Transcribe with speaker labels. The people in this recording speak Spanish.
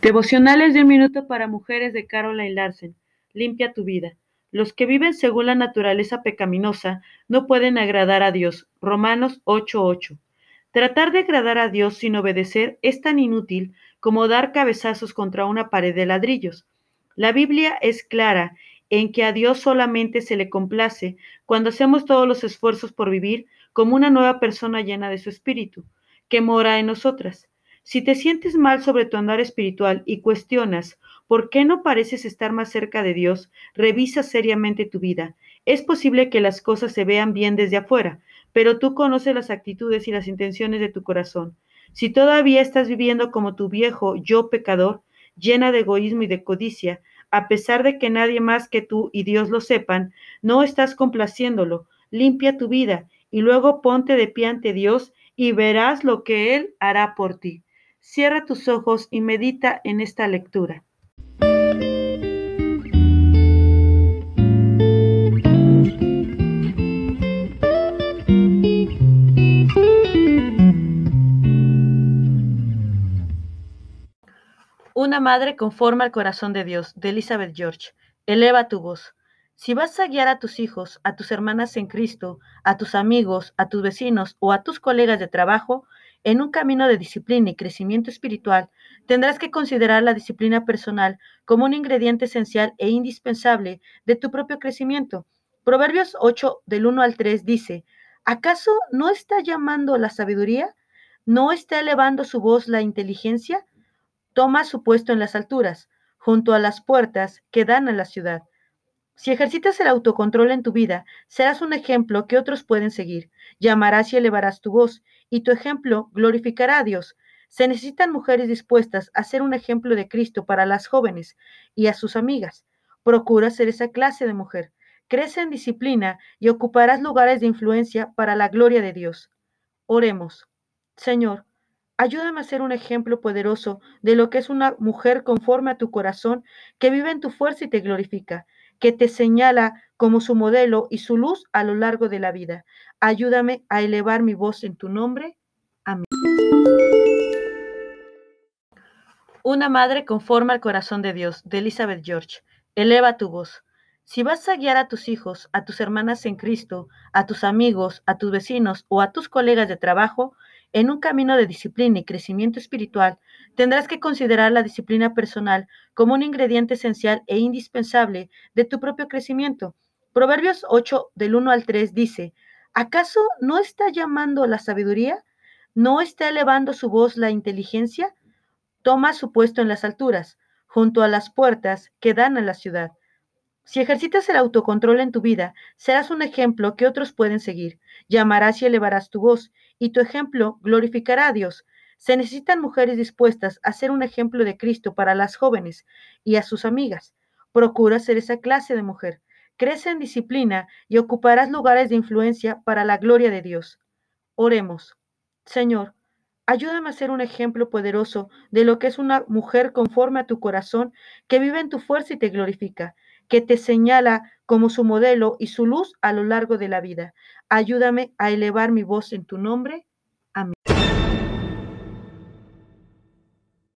Speaker 1: Devocionales de un minuto para mujeres de Caroline Larsen. Limpia tu vida. Los que viven según la naturaleza pecaminosa no pueden agradar a Dios. Romanos 8:8. Tratar de agradar a Dios sin obedecer es tan inútil como dar cabezazos contra una pared de ladrillos. La Biblia es clara en que a Dios solamente se le complace cuando hacemos todos los esfuerzos por vivir como una nueva persona llena de su espíritu, que mora en nosotras. Si te sientes mal sobre tu andar espiritual y cuestionas por qué no pareces estar más cerca de Dios, revisa seriamente tu vida. Es posible que las cosas se vean bien desde afuera, pero tú conoces las actitudes y las intenciones de tu corazón. Si todavía estás viviendo como tu viejo yo pecador, llena de egoísmo y de codicia, a pesar de que nadie más que tú y Dios lo sepan, no estás complaciéndolo. Limpia tu vida y luego ponte de pie ante Dios y verás lo que Él hará por ti. Cierra tus ojos y medita en esta lectura. Una madre conforma al corazón de Dios, de Elizabeth George. Eleva tu voz. Si vas a guiar a tus hijos, a tus hermanas en Cristo, a tus amigos, a tus vecinos o a tus colegas de trabajo, en un camino de disciplina y crecimiento espiritual, tendrás que considerar la disciplina personal como un ingrediente esencial e indispensable de tu propio crecimiento. Proverbios 8 del 1 al 3 dice, ¿acaso no está llamando la sabiduría? ¿No está elevando su voz la inteligencia? Toma su puesto en las alturas, junto a las puertas que dan a la ciudad. Si ejercitas el autocontrol en tu vida, serás un ejemplo que otros pueden seguir. Llamarás y elevarás tu voz, y tu ejemplo glorificará a Dios. Se necesitan mujeres dispuestas a ser un ejemplo de Cristo para las jóvenes y a sus amigas. Procura ser esa clase de mujer. Crece en disciplina y ocuparás lugares de influencia para la gloria de Dios. Oremos. Señor, ayúdame a ser un ejemplo poderoso de lo que es una mujer conforme a tu corazón, que vive en tu fuerza y te glorifica que te señala como su modelo y su luz a lo largo de la vida. Ayúdame a elevar mi voz en tu nombre. Amén. Una madre conforma al corazón de Dios, de Elizabeth George. Eleva tu voz. Si vas a guiar a tus hijos, a tus hermanas en Cristo, a tus amigos, a tus vecinos o a tus colegas de trabajo, en un camino de disciplina y crecimiento espiritual, tendrás que considerar la disciplina personal como un ingrediente esencial e indispensable de tu propio crecimiento. Proverbios 8 del 1 al 3 dice, ¿acaso no está llamando la sabiduría? ¿No está elevando su voz la inteligencia? Toma su puesto en las alturas, junto a las puertas que dan a la ciudad. Si ejercitas el autocontrol en tu vida, serás un ejemplo que otros pueden seguir. Llamarás y elevarás tu voz, y tu ejemplo glorificará a Dios. Se necesitan mujeres dispuestas a ser un ejemplo de Cristo para las jóvenes y a sus amigas. Procura ser esa clase de mujer. Crece en disciplina y ocuparás lugares de influencia para la gloria de Dios. Oremos. Señor, ayúdame a ser un ejemplo poderoso de lo que es una mujer conforme a tu corazón, que vive en tu fuerza y te glorifica que te señala como su modelo y su luz a lo largo de la vida. Ayúdame a elevar mi voz en tu nombre. Amén.